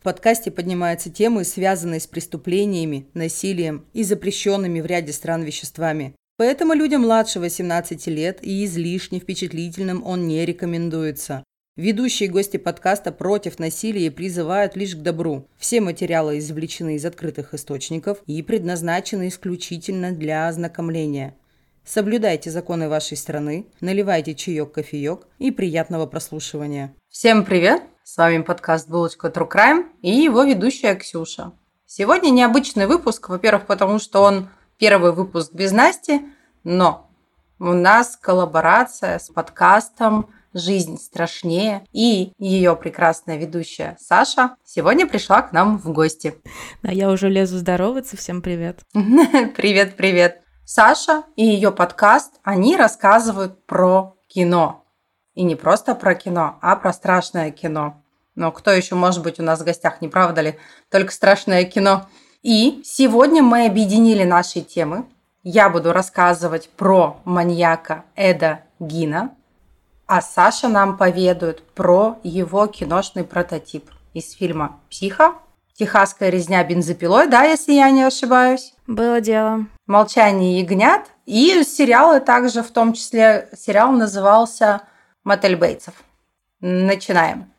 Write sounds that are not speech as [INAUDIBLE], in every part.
В подкасте поднимаются темы, связанные с преступлениями, насилием и запрещенными в ряде стран веществами. Поэтому людям младше 18 лет и излишне впечатлительным он не рекомендуется. Ведущие гости подкаста против насилия призывают лишь к добру. Все материалы извлечены из открытых источников и предназначены исключительно для ознакомления. Соблюдайте законы вашей страны, наливайте чаек-кофеек и приятного прослушивания. Всем привет! С вами подкаст «Булочка True Crime» и его ведущая Ксюша. Сегодня необычный выпуск, во-первых, потому что он первый выпуск без Насти, но у нас коллаборация с подкастом «Жизнь страшнее» и ее прекрасная ведущая Саша сегодня пришла к нам в гости. Да, я уже лезу здороваться. Всем привет. [LAUGHS] Привет, привет. Саша и ее подкаст, они рассказывают про кино. И не просто про кино, а про страшное кино. Но кто еще может быть у нас в гостях, не правда ли? Только страшное кино. И сегодня мы объединили наши темы. Я буду рассказывать про маньяка Эда Гина, а Саша нам поведает про его киношный прототип из фильма «Психо», «Техасская резня бензопилой», да, если я не ошибаюсь? Было дело. «Молчание ягнят» и сериалы также, в том числе сериал назывался «Мотель Бейтсов». Начинаем.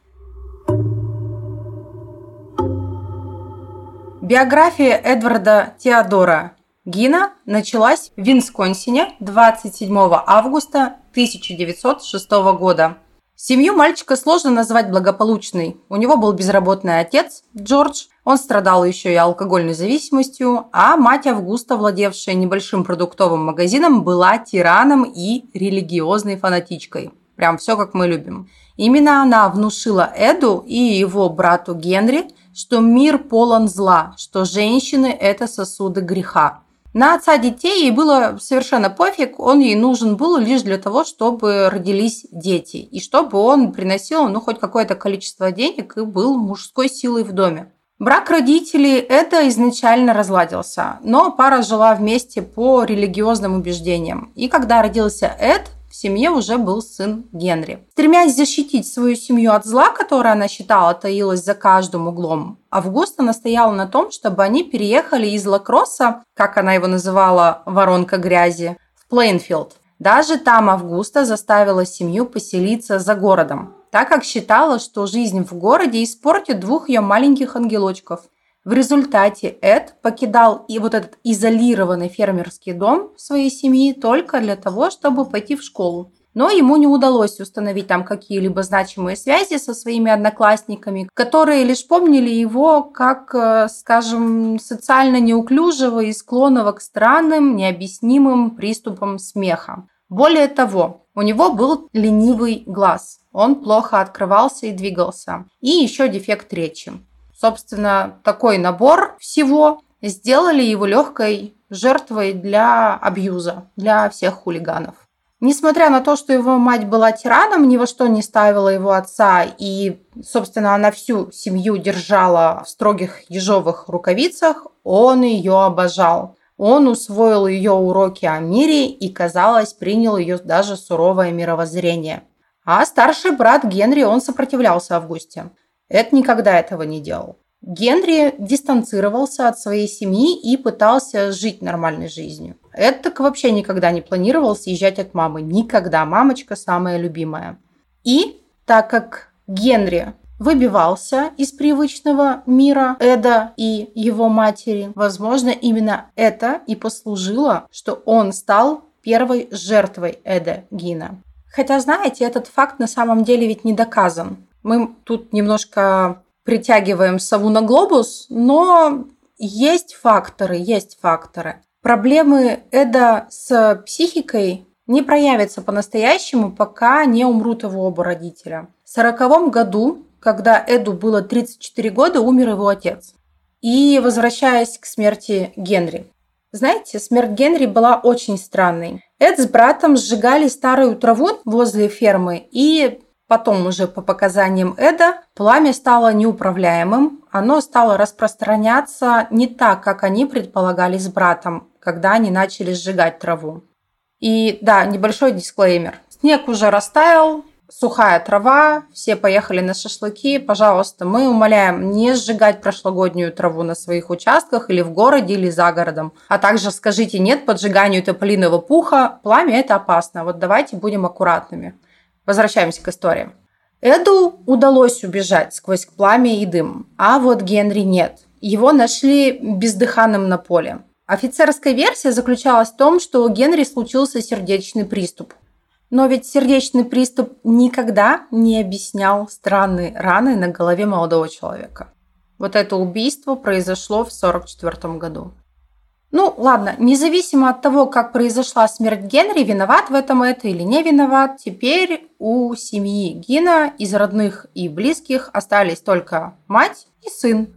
Биография Эдварда Теодора Гина началась в Винсконсине 27 августа 1906 года. Семью мальчика сложно назвать благополучной. У него был безработный отец Джордж, он страдал еще и алкогольной зависимостью, а мать Августа, владевшая небольшим продуктовым магазином, была тираном и религиозной фанатичкой. Прям все как мы любим. Именно она внушила Эду и его брату Генри, что мир полон зла, что женщины – это сосуды греха. На отца детей ей было совершенно пофиг, он ей нужен был лишь для того, чтобы родились дети, и чтобы он приносил ну, хоть какое-то количество денег и был мужской силой в доме. Брак родителей это изначально разладился, но пара жила вместе по религиозным убеждениям. И когда родился Эд, в семье уже был сын Генри. Стремясь защитить свою семью от зла, которое она считала таилось за каждым углом, Августа настояла на том, чтобы они переехали из Лакросса, как она его называла, воронка грязи, в Плейнфилд. Даже там Августа заставила семью поселиться за городом, так как считала, что жизнь в городе испортит двух ее маленьких ангелочков – в результате Эд покидал и вот этот изолированный фермерский дом своей семьи только для того, чтобы пойти в школу. Но ему не удалось установить там какие-либо значимые связи со своими одноклассниками, которые лишь помнили его как, э, скажем, социально неуклюжего и склонного к странным, необъяснимым приступам смеха. Более того, у него был ленивый глаз. Он плохо открывался и двигался. И еще дефект речи. Собственно, такой набор всего сделали его легкой жертвой для абьюза, для всех хулиганов. Несмотря на то, что его мать была тираном, ни во что не ставила его отца, и, собственно, она всю семью держала в строгих ежовых рукавицах, он ее обожал. Он усвоил ее уроки о мире и, казалось, принял ее даже суровое мировоззрение. А старший брат Генри, он сопротивлялся Августе. Эд никогда этого не делал. Генри дистанцировался от своей семьи и пытался жить нормальной жизнью. Эд так вообще никогда не планировал съезжать от мамы. Никогда. Мамочка самая любимая. И так как Генри выбивался из привычного мира Эда и его матери, возможно, именно это и послужило, что он стал первой жертвой Эда Гина. Хотя, знаете, этот факт на самом деле ведь не доказан. Мы тут немножко притягиваем сову на глобус, но есть факторы, есть факторы. Проблемы Эда с психикой не проявятся по-настоящему, пока не умрут его оба родителя. В сороковом году, когда Эду было 34 года, умер его отец. И возвращаясь к смерти Генри. Знаете, смерть Генри была очень странной. Эд с братом сжигали старую траву возле фермы и Потом уже по показаниям Эда пламя стало неуправляемым, оно стало распространяться не так, как они предполагали с братом, когда они начали сжигать траву. И да, небольшой дисклеймер. Снег уже растаял, сухая трава, все поехали на шашлыки, пожалуйста, мы умоляем не сжигать прошлогоднюю траву на своих участках или в городе, или за городом. А также скажите нет поджиганию тополиного пуха, пламя это опасно, вот давайте будем аккуратными. Возвращаемся к истории. Эду удалось убежать сквозь пламя и дым, а вот Генри нет. Его нашли бездыханным на поле. Офицерская версия заключалась в том, что у Генри случился сердечный приступ. Но ведь сердечный приступ никогда не объяснял странные раны на голове молодого человека. Вот это убийство произошло в 1944 году. Ну, ладно, независимо от того, как произошла смерть Генри, виноват в этом это или не виноват, теперь у семьи Гина из родных и близких остались только мать и сын.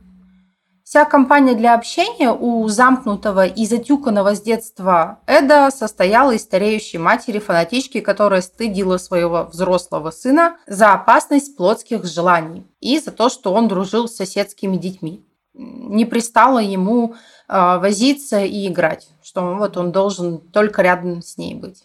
Вся компания для общения у замкнутого и затюканного с детства Эда состояла из стареющей матери фанатички, которая стыдила своего взрослого сына за опасность плотских желаний и за то, что он дружил с соседскими детьми. Не пристало ему э, возиться и играть, что вот он должен только рядом с ней быть.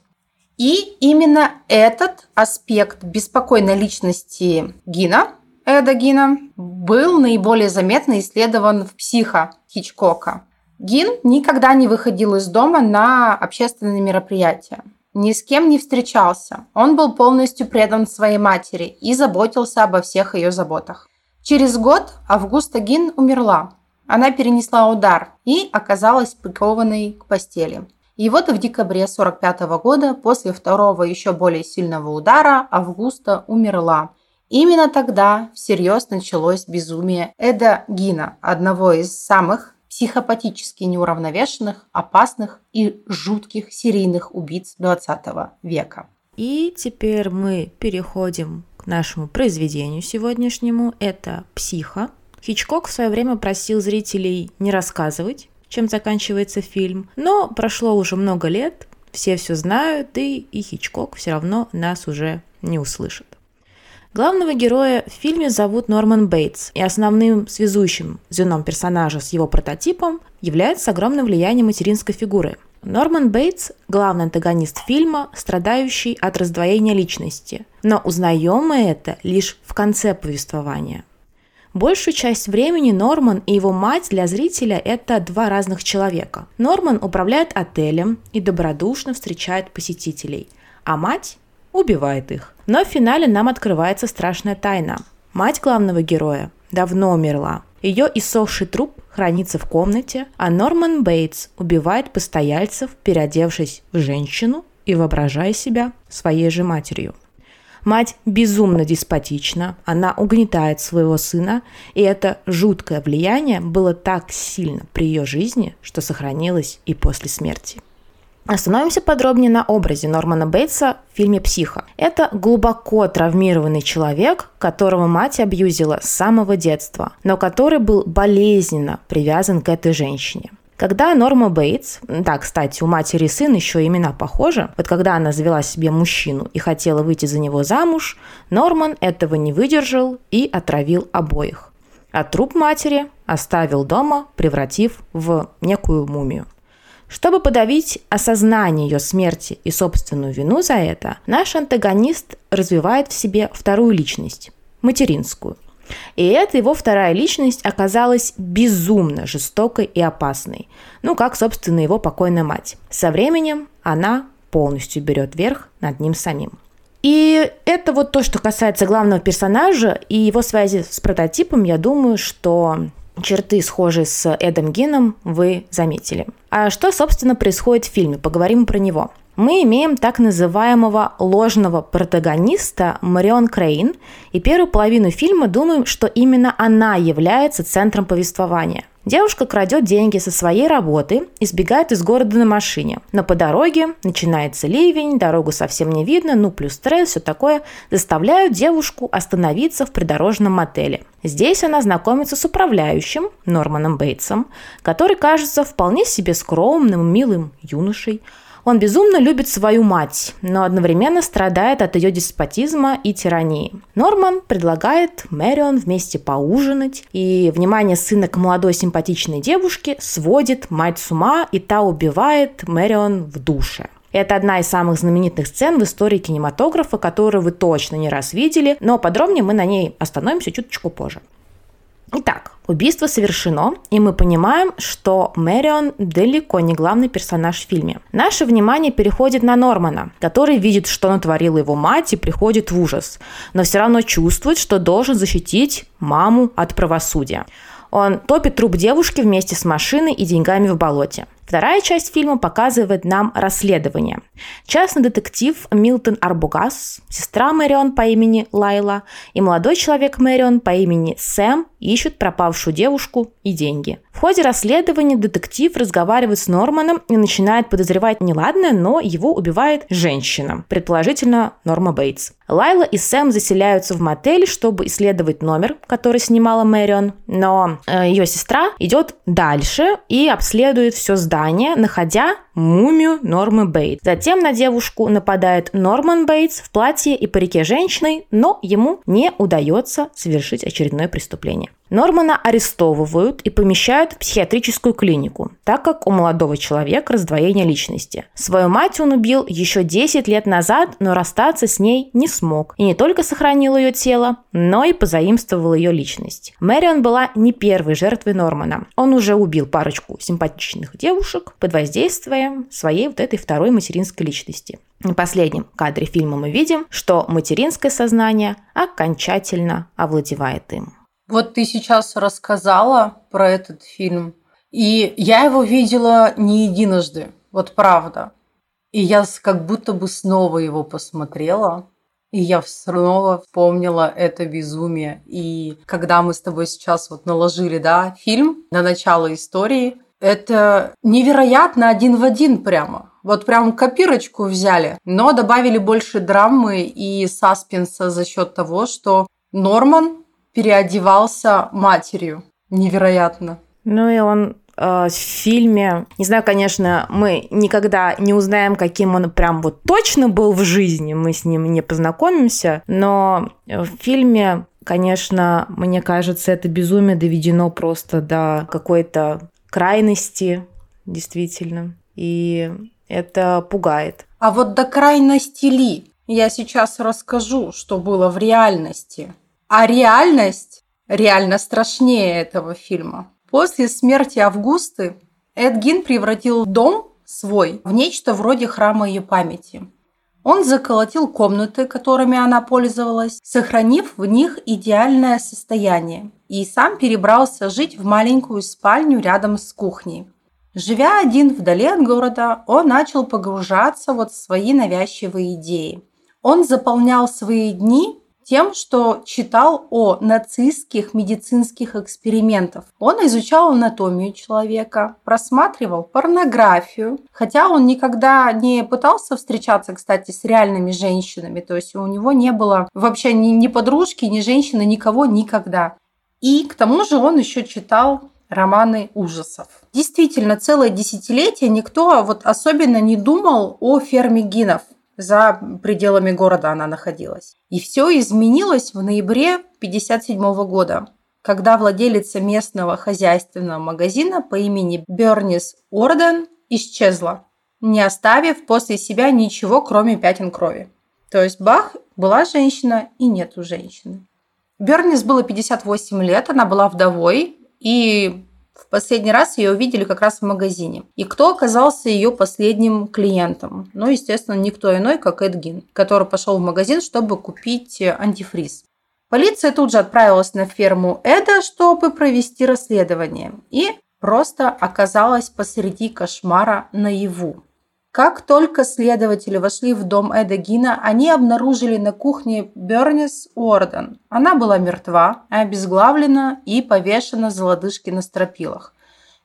И именно этот аспект беспокойной личности Гина Эда Гина был наиболее заметно исследован в «Психо» Хичкока. Гин никогда не выходил из дома на общественные мероприятия. Ни с кем не встречался. Он был полностью предан своей матери и заботился обо всех ее заботах. Через год Августа Гин умерла. Она перенесла удар и оказалась прикованной к постели. И вот в декабре 1945 года, после второго еще более сильного удара, Августа умерла Именно тогда всерьез началось безумие Эда Гина, одного из самых психопатически неуравновешенных, опасных и жутких серийных убийц 20 века. И теперь мы переходим к нашему произведению сегодняшнему. Это «Психо». Хичкок в свое время просил зрителей не рассказывать, чем заканчивается фильм, но прошло уже много лет, все все знают, и, и Хичкок все равно нас уже не услышит. Главного героя в фильме зовут Норман Бейтс, и основным связующим звеном персонажа с его прототипом является огромное влияние материнской фигуры. Норман Бейтс – главный антагонист фильма, страдающий от раздвоения личности, но узнаем мы это лишь в конце повествования. Большую часть времени Норман и его мать для зрителя – это два разных человека. Норман управляет отелем и добродушно встречает посетителей, а мать убивает их. Но в финале нам открывается страшная тайна. Мать главного героя давно умерла. Ее иссохший труп хранится в комнате, а Норман Бейтс убивает постояльцев, переодевшись в женщину и воображая себя своей же матерью. Мать безумно деспотична, она угнетает своего сына, и это жуткое влияние было так сильно при ее жизни, что сохранилось и после смерти. Остановимся подробнее на образе Нормана Бейтса в фильме «Психо». Это глубоко травмированный человек, которого мать абьюзила с самого детства, но который был болезненно привязан к этой женщине. Когда Норма Бейтс, да, кстати, у матери и сына еще имена похожи, вот когда она завела себе мужчину и хотела выйти за него замуж, Норман этого не выдержал и отравил обоих. А труп матери оставил дома, превратив в некую мумию. Чтобы подавить осознание ее смерти и собственную вину за это, наш антагонист развивает в себе вторую личность – материнскую. И эта его вторая личность оказалась безумно жестокой и опасной, ну как, собственно, его покойная мать. Со временем она полностью берет верх над ним самим. И это вот то, что касается главного персонажа и его связи с прототипом, я думаю, что черты, схожие с Эдом Гином, вы заметили. А что, собственно, происходит в фильме? Поговорим про него. Мы имеем так называемого ложного протагониста Марион Крейн, и первую половину фильма думаем, что именно она является центром повествования. Девушка крадет деньги со своей работы и сбегает из города на машине. Но по дороге начинается ливень, дорогу совсем не видно, ну плюс стресс, все такое, заставляют девушку остановиться в придорожном мотеле. Здесь она знакомится с управляющим Норманом Бейтсом, который кажется вполне себе скромным, милым юношей, он безумно любит свою мать, но одновременно страдает от ее деспотизма и тирании. Норман предлагает Мэрион вместе поужинать, и внимание сына к молодой симпатичной девушке сводит мать с ума, и та убивает Мэрион в душе. Это одна из самых знаменитых сцен в истории кинематографа, которую вы точно не раз видели, но подробнее мы на ней остановимся чуточку позже. Итак, убийство совершено, и мы понимаем, что Мэрион далеко не главный персонаж в фильме. Наше внимание переходит на Нормана, который видит, что натворила его мать и приходит в ужас, но все равно чувствует, что должен защитить маму от правосудия. Он топит труп девушки вместе с машиной и деньгами в болоте. Вторая часть фильма показывает нам расследование. Частный детектив Милтон Арбугас, сестра Мэрион по имени Лайла и молодой человек Мэрион по имени Сэм ищут пропавшую девушку и деньги. В ходе расследования детектив разговаривает с Норманом и начинает подозревать неладное, но его убивает женщина, предположительно Норма Бейтс. Лайла и Сэм заселяются в мотель, чтобы исследовать номер, который снимала Мэрион, но э, ее сестра идет дальше и обследует все здание, находя мумию Нормы Бейтс. Затем на девушку нападает Норман Бейтс в платье и парике женщины, но ему не удается совершить очередное преступление. Нормана арестовывают и помещают в психиатрическую клинику, так как у молодого человека раздвоение личности. Свою мать он убил еще 10 лет назад, но расстаться с ней не смог. И не только сохранил ее тело, но и позаимствовал ее личность. Мэрион была не первой жертвой Нормана. Он уже убил парочку симпатичных девушек под воздействием своей вот этой второй материнской личности. В последнем кадре фильма мы видим, что материнское сознание окончательно овладевает им. Вот ты сейчас рассказала про этот фильм, и я его видела не единожды, вот правда. И я как будто бы снова его посмотрела, и я снова вспомнила это безумие. И когда мы с тобой сейчас вот наложили, да, фильм на начало истории, это невероятно один в один прямо. Вот прям копирочку взяли, но добавили больше драмы и саспенса за счет того, что Норман переодевался матерью. Невероятно. Ну и он э, в фильме, не знаю, конечно, мы никогда не узнаем, каким он прям вот точно был в жизни, мы с ним не познакомимся, но в фильме, конечно, мне кажется, это безумие доведено просто до какой-то крайности, действительно, и это пугает. А вот до крайности ли? Я сейчас расскажу, что было в реальности. А реальность реально страшнее этого фильма. После смерти Августы Эдгин превратил дом свой в нечто вроде храма ее памяти. Он заколотил комнаты, которыми она пользовалась, сохранив в них идеальное состояние, и сам перебрался жить в маленькую спальню рядом с кухней. Живя один вдали от города, он начал погружаться вот в свои навязчивые идеи. Он заполнял свои дни тем, что читал о нацистских медицинских экспериментах. Он изучал анатомию человека, просматривал порнографию, хотя он никогда не пытался встречаться, кстати, с реальными женщинами, то есть у него не было вообще ни, ни подружки, ни женщины, никого никогда. И к тому же он еще читал романы ужасов. Действительно, целое десятилетие никто вот особенно не думал о ферме гинов за пределами города она находилась. И все изменилось в ноябре 1957 года, когда владелица местного хозяйственного магазина по имени Бернис Орден исчезла, не оставив после себя ничего, кроме пятен крови. То есть Бах была женщина и нету женщины. Бернис было 58 лет, она была вдовой, и последний раз ее увидели как раз в магазине. И кто оказался ее последним клиентом? Ну, естественно, никто иной, как Эдгин, который пошел в магазин, чтобы купить антифриз. Полиция тут же отправилась на ферму Эда, чтобы провести расследование. И просто оказалась посреди кошмара наяву. Как только следователи вошли в дом Эда Гина, они обнаружили на кухне Бернис Уорден. Она была мертва, обезглавлена и повешена за лодыжки на стропилах.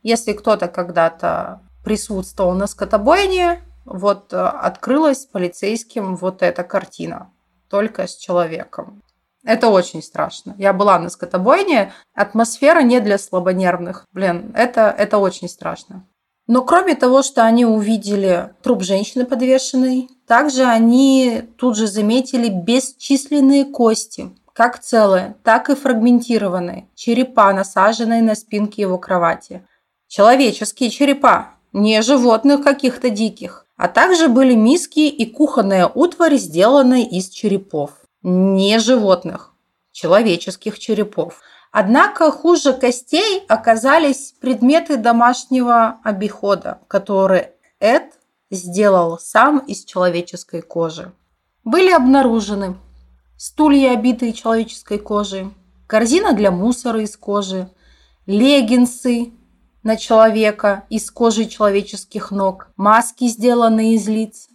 Если кто-то когда-то присутствовал на скотобойне, вот э, открылась полицейским вот эта картина, только с человеком. Это очень страшно. Я была на скотобойне, атмосфера не для слабонервных. Блин, это, это очень страшно. Но кроме того, что они увидели труп женщины подвешенной, также они тут же заметили бесчисленные кости, как целые, так и фрагментированные, черепа, насаженные на спинки его кровати. Человеческие черепа, не животных каких-то диких. А также были миски и кухонная утварь, сделанные из черепов. Не животных, человеческих черепов. Однако хуже костей оказались предметы домашнего обихода, которые Эд сделал сам из человеческой кожи. Были обнаружены стулья, обитые человеческой кожей, корзина для мусора из кожи, леггинсы на человека из кожи человеческих ног, маски, сделанные из лиц,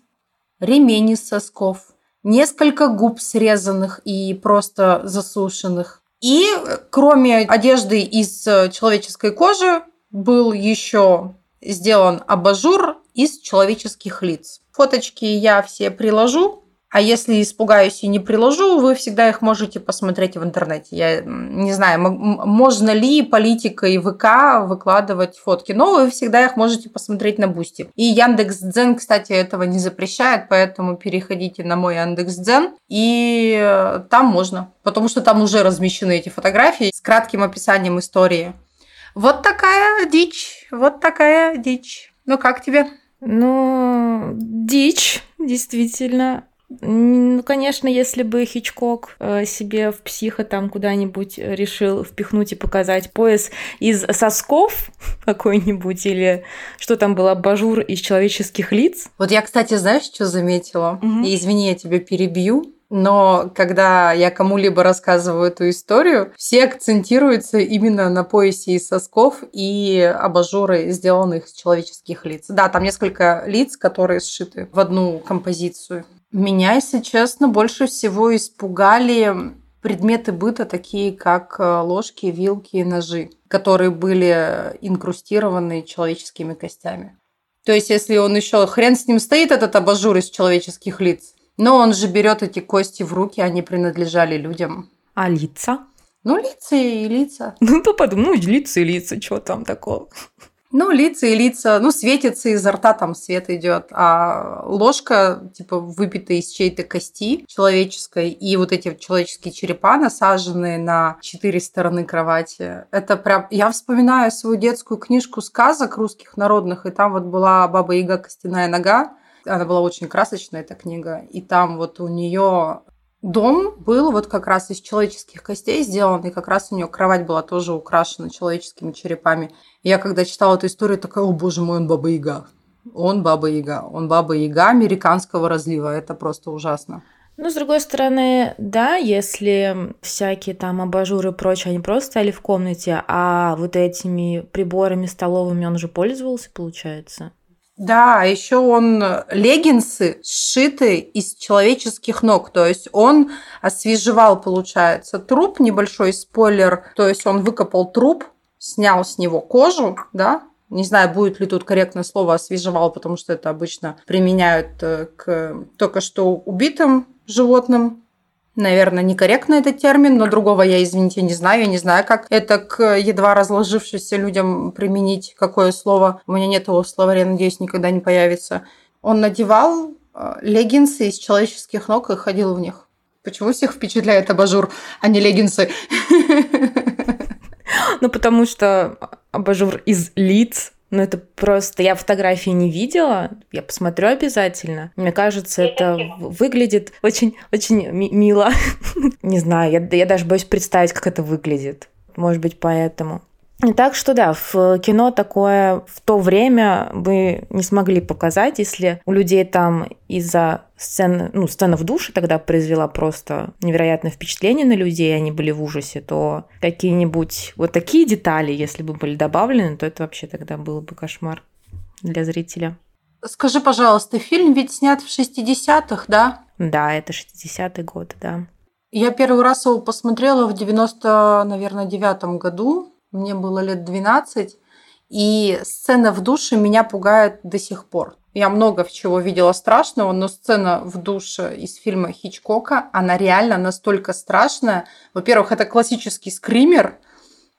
ремень из сосков, несколько губ срезанных и просто засушенных. И кроме одежды из человеческой кожи был еще сделан абажур из человеческих лиц. Фоточки я все приложу а если испугаюсь и не приложу, вы всегда их можете посмотреть в интернете. Я не знаю, можно ли политикой ВК выкладывать фотки, но вы всегда их можете посмотреть на Бусти. И Яндекс Дзен, кстати, этого не запрещает, поэтому переходите на мой Яндекс Дзен, и э, там можно, потому что там уже размещены эти фотографии с кратким описанием истории. Вот такая дичь, вот такая дичь. Ну как тебе? Ну, дичь, действительно. Ну, конечно, если бы Хичкок э, себе в психо там куда-нибудь решил впихнуть и показать пояс из сосков [LAUGHS] какой-нибудь, или что там было, бажур из человеческих лиц. Вот я, кстати, знаешь, что заметила? Угу. И извини, я тебя перебью. Но когда я кому-либо рассказываю эту историю, все акцентируются именно на поясе из сосков и абажуры, сделанных из человеческих лиц. Да, там несколько лиц, которые сшиты в одну композицию. Меня, если честно, больше всего испугали предметы быта, такие как э, ложки, вилки и ножи, которые были инкрустированы человеческими костями. То есть, если он еще хрен с ним стоит, этот абажур из человеческих лиц, но он же берет эти кости в руки, они принадлежали людям. А лица? Ну, лица и лица. Ну, то подумай, ну, лица и лица, что там такого? Ну, лица и лица, ну, светится изо рта, там свет идет, а ложка, типа, выпита из чьей-то кости человеческой, и вот эти человеческие черепа, насаженные на четыре стороны кровати, это прям... Я вспоминаю свою детскую книжку сказок русских народных, и там вот была Баба Яга. Костяная нога, она была очень красочная, эта книга, и там вот у нее Дом был вот как раз из человеческих костей сделан, и как раз у нее кровать была тоже украшена человеческими черепами. Я когда читала эту историю, такая, о боже мой, он Баба Яга. Он Баба Яга. Он Баба Яга американского разлива. Это просто ужасно. Ну, с другой стороны, да, если всякие там абажуры и прочее, они просто стояли в комнате, а вот этими приборами столовыми он уже пользовался, получается. Да, еще он леггинсы сшиты из человеческих ног, то есть он освежевал, получается, труп, небольшой спойлер, то есть он выкопал труп, снял с него кожу, да, не знаю, будет ли тут корректное слово освежевал, потому что это обычно применяют э, к только что убитым животным, Наверное, некорректно этот термин, но другого я, извините, не знаю. Я не знаю, как это к едва разложившимся людям применить, какое слово. У меня нет его в словаре, надеюсь, никогда не появится. Он надевал э, леггинсы из человеческих ног и ходил в них. Почему всех впечатляет абажур, а не леггинсы? Ну, потому что абажур из лиц ну, это просто... Я фотографии не видела, я посмотрю обязательно. Мне кажется, это выглядит очень-очень мило. [LAUGHS] Не знаю, я, я даже боюсь представить, как это выглядит. Может быть, поэтому. Так что да, в кино такое в то время бы не смогли показать, если у людей там из-за сцены, ну, сцена в душе тогда произвела просто невероятное впечатление на людей, они были в ужасе, то какие-нибудь вот такие детали, если бы были добавлены, то это вообще тогда был бы кошмар для зрителя. Скажи, пожалуйста, фильм ведь снят в 60-х, да? Да, это 60-й год, да. Я первый раз его посмотрела в 90, наверное, девятом году. Мне было лет 12. И сцена в душе меня пугает до сих пор. Я много чего видела страшного, но сцена в душе из фильма Хичкока, она реально настолько страшная. Во-первых, это классический скример,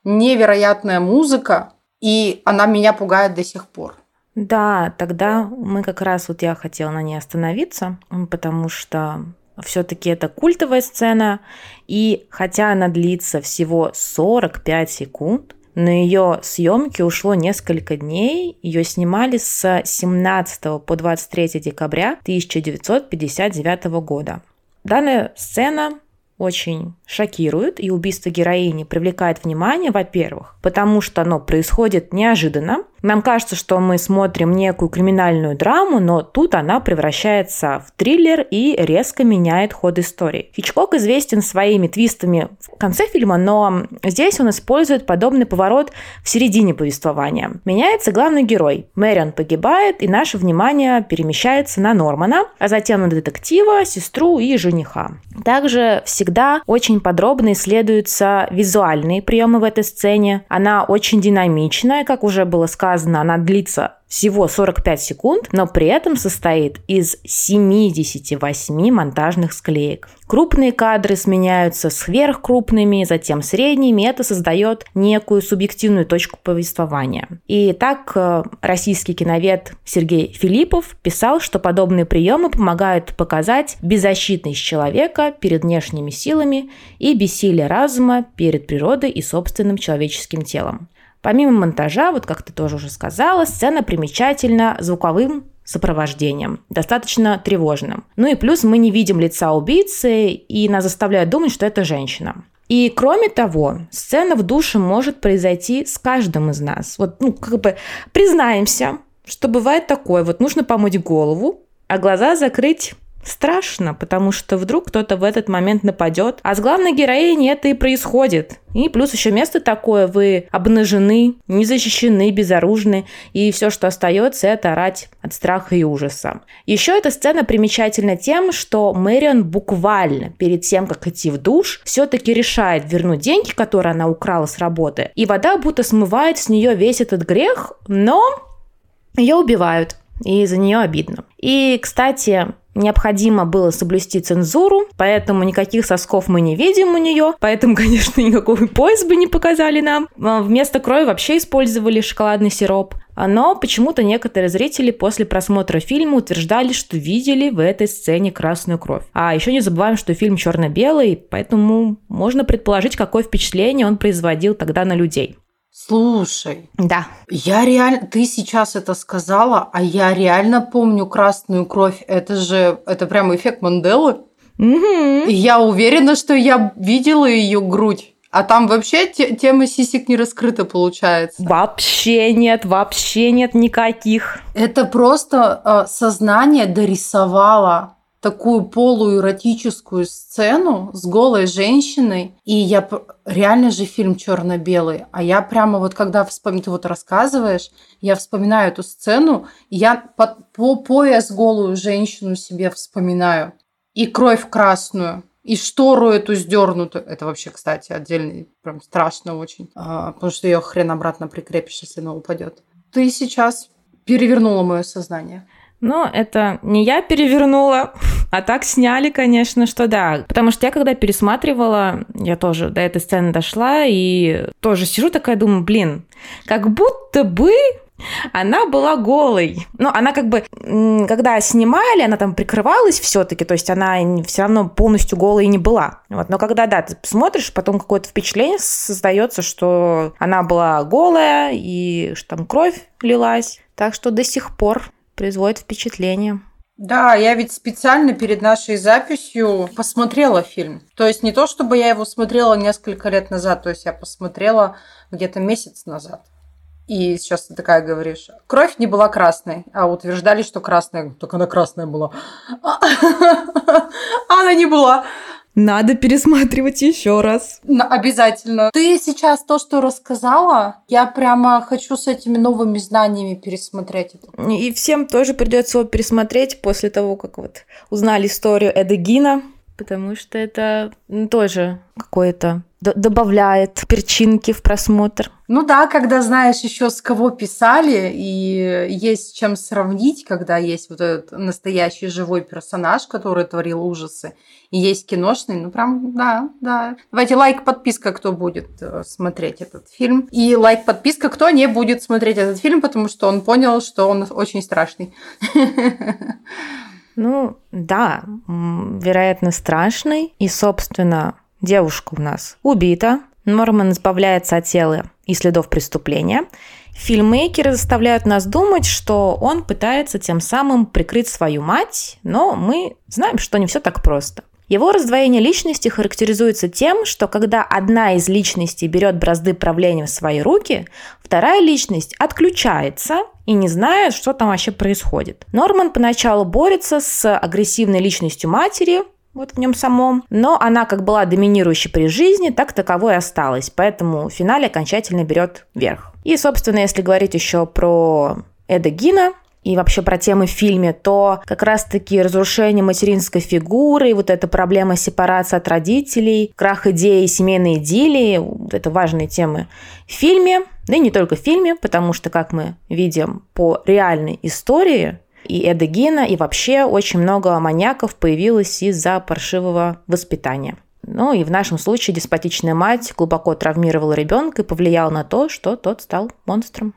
невероятная музыка, и она меня пугает до сих пор. Да, тогда мы как раз вот я хотела на ней остановиться, потому что все-таки это культовая сцена, и хотя она длится всего 45 секунд, На ее съемки ушло несколько дней. Ее снимали с 17 по 23 декабря 1959 года. Данная сцена очень шокирует, и убийство героини привлекает внимание, во-первых, потому что оно происходит неожиданно. Нам кажется, что мы смотрим некую криминальную драму, но тут она превращается в триллер и резко меняет ход истории. Хичкок известен своими твистами в конце фильма, но здесь он использует подобный поворот в середине повествования. Меняется главный герой. Мэрион погибает, и наше внимание перемещается на Нормана, а затем на детектива, сестру и жениха. Также всегда очень очень подробно исследуются визуальные приемы в этой сцене. Она очень динамичная, как уже было сказано, она длится всего 45 секунд, но при этом состоит из 78 монтажных склеек. Крупные кадры сменяются сверхкрупными, затем средними, это создает некую субъективную точку повествования. И так э, российский киновед Сергей Филиппов писал, что подобные приемы помогают показать беззащитность человека перед внешними силами и бессилие разума перед природой и собственным человеческим телом. Помимо монтажа, вот как ты тоже уже сказала, сцена примечательна звуковым сопровождением, достаточно тревожным. Ну и плюс мы не видим лица убийцы, и нас заставляют думать, что это женщина. И кроме того, сцена в душе может произойти с каждым из нас. Вот, ну, как бы признаемся, что бывает такое. Вот нужно помыть голову, а глаза закрыть Страшно, потому что вдруг кто-то в этот момент нападет. А с главной героиней это и происходит. И плюс еще место такое, вы обнажены, не защищены, безоружны, и все, что остается, это орать от страха и ужаса. Еще эта сцена примечательна тем, что Мэрион буквально перед тем, как идти в душ, все-таки решает вернуть деньги, которые она украла с работы, и вода будто смывает с нее весь этот грех, но ее убивают. И за нее обидно. И, кстати, Необходимо было соблюсти цензуру, поэтому никаких сосков мы не видим у нее, поэтому, [LAUGHS] конечно, никакой пояс бы не показали нам. А вместо крови вообще использовали шоколадный сироп. Но почему-то некоторые зрители после просмотра фильма утверждали, что видели в этой сцене красную кровь. А еще не забываем, что фильм черно-белый, поэтому можно предположить, какое впечатление он производил тогда на людей. Слушай. Да. Я реально... Ты сейчас это сказала, а я реально помню красную кровь. Это же... Это прям эффект Манделы. Угу. Я уверена, что я видела ее грудь. А там вообще те, тема сисек не раскрыта получается. Вообще нет, вообще нет никаких. Это просто э, сознание дорисовало такую полуэротическую сцену с голой женщиной. И я реально же фильм черно-белый. А я прямо вот когда вспомню, ты вот рассказываешь, я вспоминаю эту сцену, я под, по пояс голую женщину себе вспоминаю. И кровь красную. И штору эту сдернутую. Это вообще, кстати, отдельный, прям страшно очень. А, потому что ее хрен обратно прикрепишь, если она упадет. Ты сейчас перевернула мое сознание. Но это не я перевернула, [LAUGHS] а так сняли, конечно, что да. Потому что я когда пересматривала, я тоже до этой сцены дошла и тоже сижу такая, думаю, блин, как будто бы она была голой. Но она как бы, когда снимали, она там прикрывалась все-таки, то есть она все равно полностью голой не была. Вот. Но когда, да, ты смотришь, потом какое-то впечатление создается, что она была голая и что там кровь лилась. Так что до сих пор производит впечатление. Да, я ведь специально перед нашей записью посмотрела фильм. То есть не то, чтобы я его смотрела несколько лет назад, то есть я посмотрела где-то месяц назад. И сейчас ты такая говоришь, кровь не была красной, а утверждали, что красная, только она красная была. [LAUGHS] Она не была. Надо пересматривать еще раз. Обязательно. Ты сейчас то, что рассказала, я прямо хочу с этими новыми знаниями пересмотреть это. И всем тоже придется его пересмотреть после того, как вот узнали историю Эдегина, потому что это тоже какое-то добавляет перчинки в просмотр. Ну да, когда знаешь еще с кого писали, и есть чем сравнить, когда есть вот этот настоящий живой персонаж, который творил ужасы, и есть киношный, ну прям, да, да. Давайте лайк, подписка, кто будет э, смотреть этот фильм. И лайк, подписка, кто не будет смотреть этот фильм, потому что он понял, что он очень страшный. [LAUGHS] Ну, да, вероятно, страшный. И, собственно, девушка у нас убита. Норман избавляется от тела и следов преступления, фильммейкеры заставляют нас думать, что он пытается тем самым прикрыть свою мать, но мы знаем, что не все так просто. Его раздвоение личности характеризуется тем, что когда одна из личностей берет бразды правления в свои руки, вторая личность отключается и не знает, что там вообще происходит. Норман поначалу борется с агрессивной личностью матери, вот в нем самом. Но она как была доминирующей при жизни, так таковой осталась. Поэтому в финале окончательно берет верх. И, собственно, если говорить еще про Эда Гина, и вообще про темы в фильме, то как раз-таки разрушение материнской фигуры, вот эта проблема сепарации от родителей, крах идеи семейной идиллии, вот это важные темы в фильме, да и не только в фильме, потому что, как мы видим по реальной истории, и Эда Гина, и вообще очень много маньяков появилось из-за паршивого воспитания. Ну и в нашем случае деспотичная мать глубоко травмировала ребенка и повлияла на то, что тот стал монстром.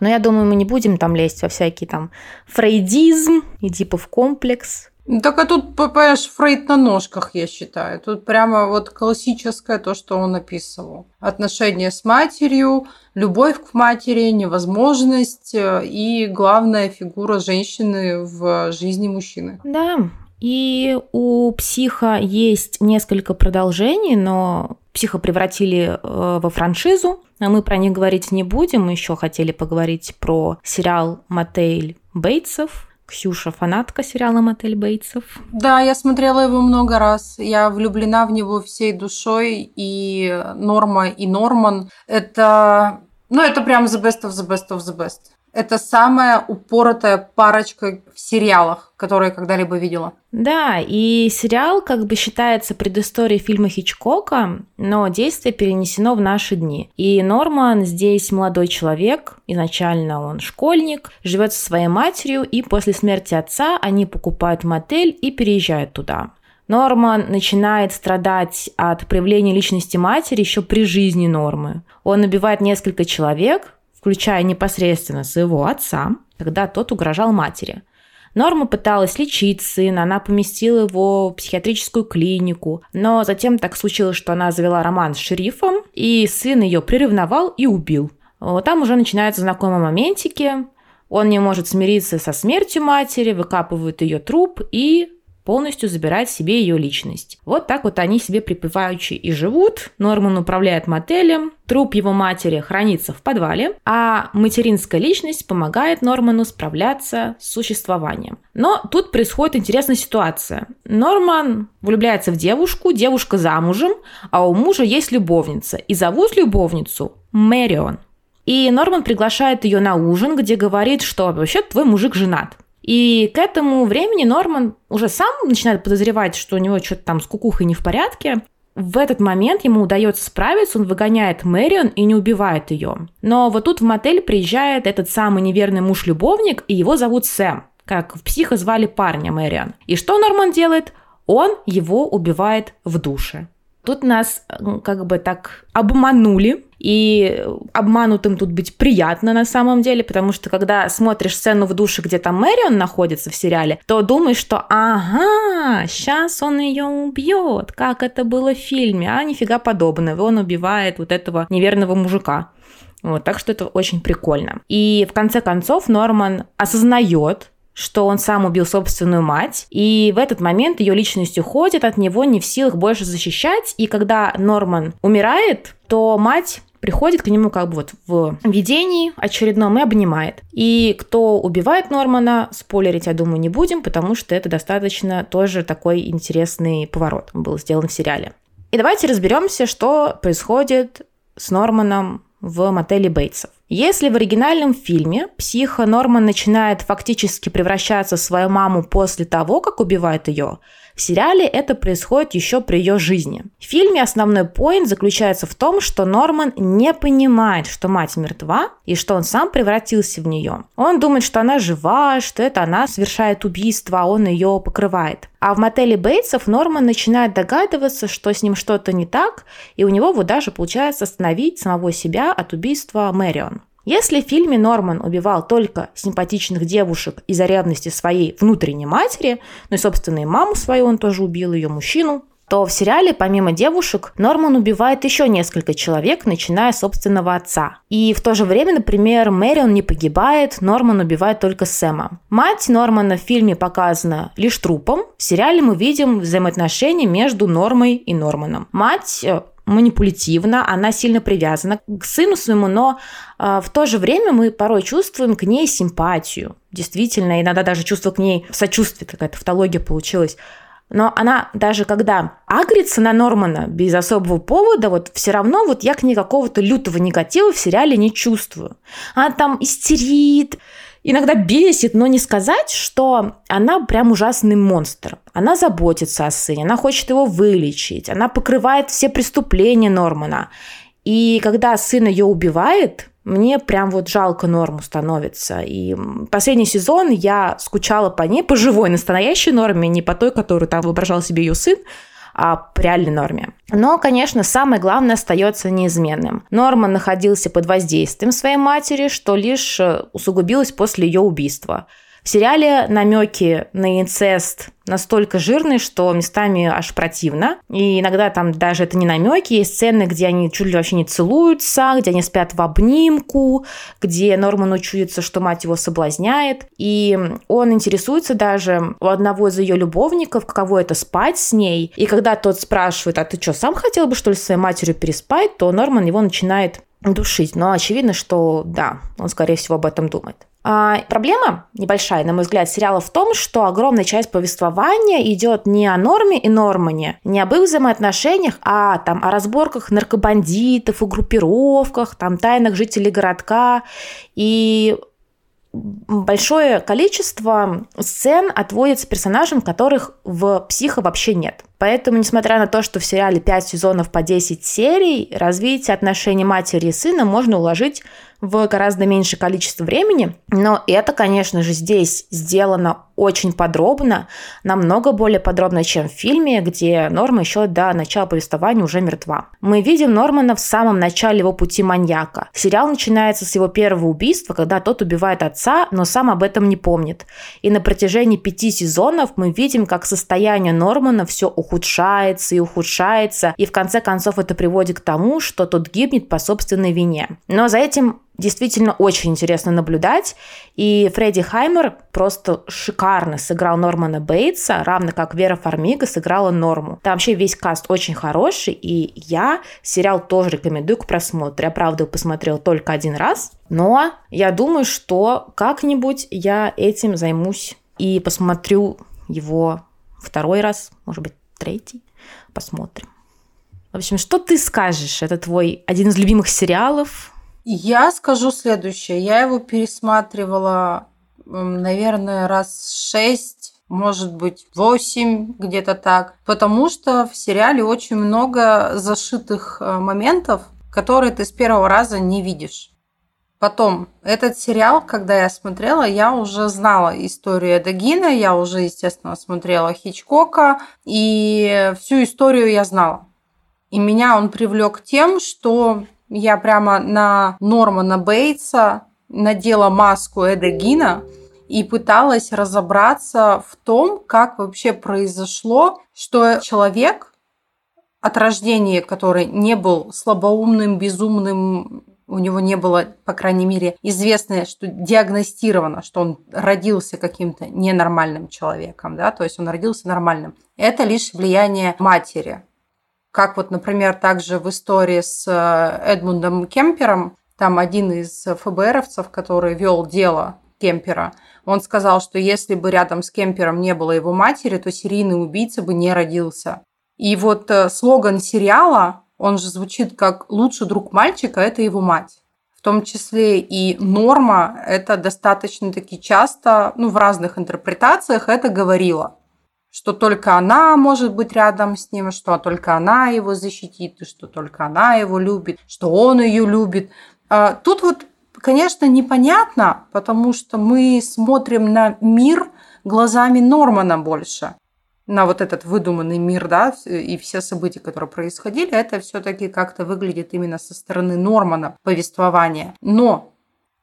Но я думаю, мы не будем там лезть во всякий там фрейдизм и типа комплекс. Так а тут, понимаешь, Фрейд на ножках, я считаю. Тут прямо вот классическое то, что он описывал. Отношения с матерью, любовь к матери, невозможность э, и главная фигура женщины в жизни мужчины. Да, и у психа есть несколько продолжений, но психа превратили э, во франшизу. А мы про них говорить не будем. Мы еще хотели поговорить про сериал «Мотель Бейтсов». Ксюша фанатка сериала «Мотель Бейтсов». Да, я смотрела его много раз. Я влюблена в него всей душой. И Норма, и Норман – это... Ну, это прям the best of the best of the best это самая упоротая парочка в сериалах, которые я когда-либо видела. Да, и сериал как бы считается предысторией фильма Хичкока, но действие перенесено в наши дни. И Норман здесь молодой человек, изначально он школьник, живет со своей матерью, и после смерти отца они покупают мотель и переезжают туда. Норман начинает страдать от проявления личности матери еще при жизни Нормы. Он убивает несколько человек, включая непосредственно своего отца, когда тот угрожал матери. Норма пыталась лечить сына, она поместила его в психиатрическую клинику, но затем так случилось, что она завела роман с шерифом, и сын ее приревновал и убил. Там уже начинаются знакомые моментики, он не может смириться со смертью матери, выкапывает ее труп и полностью забирает себе ее личность. Вот так вот они себе припеваючи и живут. Норман управляет мотелем, труп его матери хранится в подвале, а материнская личность помогает Норману справляться с существованием. Но тут происходит интересная ситуация. Норман влюбляется в девушку, девушка замужем, а у мужа есть любовница, и зовут любовницу Мэрион. И Норман приглашает ее на ужин, где говорит, что вообще твой мужик женат. И к этому времени Норман уже сам начинает подозревать, что у него что-то там с кукухой не в порядке. В этот момент ему удается справиться, он выгоняет Мэрион и не убивает ее. Но вот тут в мотель приезжает этот самый неверный муж-любовник, и его зовут Сэм, как в психо звали парня Мэрион. И что Норман делает? Он его убивает в душе. Тут нас как бы так обманули, и обманутым тут быть приятно на самом деле, потому что когда смотришь сцену в душе, где там Мэрион находится в сериале, то думаешь, что ага, сейчас он ее убьет, как это было в фильме, а нифига подобного, он убивает вот этого неверного мужика. Вот, так что это очень прикольно. И в конце концов Норман осознает, что он сам убил собственную мать, и в этот момент ее личность уходит от него, не в силах больше защищать, и когда Норман умирает, то мать приходит к нему как бы вот в видении очередном и обнимает. И кто убивает Нормана, спойлерить, я думаю, не будем, потому что это достаточно тоже такой интересный поворот был сделан в сериале. И давайте разберемся, что происходит с Норманом в мотеле Бейтсов. Если в оригинальном фильме психо Норман начинает фактически превращаться в свою маму после того, как убивает ее, в сериале это происходит еще при ее жизни. В фильме основной поинт заключается в том, что Норман не понимает, что мать мертва и что он сам превратился в нее. Он думает, что она жива, что это она совершает убийство, а он ее покрывает. А в мотеле Бейтсов Норман начинает догадываться, что с ним что-то не так, и у него вот даже получается остановить самого себя от убийства Мэрион. Если в фильме Норман убивал только симпатичных девушек из-за ревности своей внутренней матери, ну и, собственно, и маму свою он тоже убил, ее мужчину, то в сериале помимо девушек Норман убивает еще несколько человек, начиная с собственного отца. И в то же время, например, Мэрион не погибает, Норман убивает только Сэма. Мать Нормана в фильме показана лишь трупом. В сериале мы видим взаимоотношения между Нормой и Норманом. Мать э, манипулятивна, она сильно привязана к сыну своему, но э, в то же время мы порой чувствуем к ней симпатию. Действительно, иногда даже чувство к ней сочувствие, какая-то тавтология получилась. Но она даже когда агрится на Нормана без особого повода, вот все равно вот я к ней какого-то лютого негатива в сериале не чувствую. Она там истерит, иногда бесит, но не сказать, что она прям ужасный монстр. Она заботится о сыне, она хочет его вылечить, она покрывает все преступления Нормана. И когда сын ее убивает, мне прям вот жалко Норму становится. И последний сезон я скучала по ней, по живой, настоящей Норме, не по той, которую там воображал себе ее сын, а по реальной норме. Но, конечно, самое главное остается неизменным. Норман находился под воздействием своей матери, что лишь э, усугубилось после ее убийства. В сериале намеки на инцест настолько жирные, что местами аж противно. И иногда там даже это не намеки, есть сцены, где они чуть ли вообще не целуются, где они спят в обнимку, где Норман чуется, что мать его соблазняет. И он интересуется даже у одного из ее любовников, каково это спать с ней. И когда тот спрашивает, а ты что, сам хотел бы, что ли, с своей матерью переспать, то Норман его начинает душить. Но очевидно, что да, он, скорее всего, об этом думает. А, проблема небольшая, на мой взгляд, сериала в том, что огромная часть повествования идет не о норме и нормане, не об их взаимоотношениях, а там о разборках наркобандитов, о группировках, там тайнах жителей городка. И большое количество сцен отводится персонажам, которых в «Психо» вообще нет. Поэтому, несмотря на то, что в сериале 5 сезонов по 10 серий, развитие отношений матери и сына можно уложить в гораздо меньшее количество времени. Но это, конечно же, здесь сделано очень подробно, намного более подробно, чем в фильме, где Норма еще до начала повествования уже мертва. Мы видим Нормана в самом начале его пути маньяка. Сериал начинается с его первого убийства, когда тот убивает отца, но сам об этом не помнит. И на протяжении пяти сезонов мы видим, как состояние Нормана все ухудшается и ухудшается, и в конце концов это приводит к тому, что тот гибнет по собственной вине. Но за этим действительно очень интересно наблюдать. И Фредди Хаймер просто шикарно сыграл Нормана Бейтса, равно как Вера Фармига сыграла Норму. Там вообще весь каст очень хороший, и я сериал тоже рекомендую к просмотру. Я, правда, посмотрел только один раз, но я думаю, что как-нибудь я этим займусь и посмотрю его второй раз, может быть, третий. Посмотрим. В общем, что ты скажешь? Это твой один из любимых сериалов, я скажу следующее. Я его пересматривала, наверное, раз шесть, может быть, восемь, где-то так. Потому что в сериале очень много зашитых э, моментов, которые ты с первого раза не видишь. Потом, этот сериал, когда я смотрела, я уже знала историю Эдагина, я уже, естественно, смотрела Хичкока, и всю историю я знала. И меня он привлек тем, что я прямо на Нормана Бейтса надела маску Эдегина и пыталась разобраться в том, как вообще произошло, что человек от рождения, который не был слабоумным, безумным, у него не было, по крайней мере, известно, что диагностировано, что он родился каким-то ненормальным человеком, да, то есть он родился нормальным. Это лишь влияние матери. Как вот, например, также в истории с э, Эдмундом Кемпером, там один из ФБРовцев, который вел дело Кемпера, он сказал, что если бы рядом с Кемпером не было его матери, то серийный убийца бы не родился. И вот э, слоган сериала, он же звучит как «лучший друг мальчика – это его мать». В том числе и норма это достаточно таки часто, ну, в разных интерпретациях это говорила что только она может быть рядом с ним, что только она его защитит, что только она его любит, что он ее любит. А, тут вот, конечно, непонятно, потому что мы смотрим на мир глазами Нормана больше на вот этот выдуманный мир, да, и все события, которые происходили, это все-таки как-то выглядит именно со стороны Нормана повествования. Но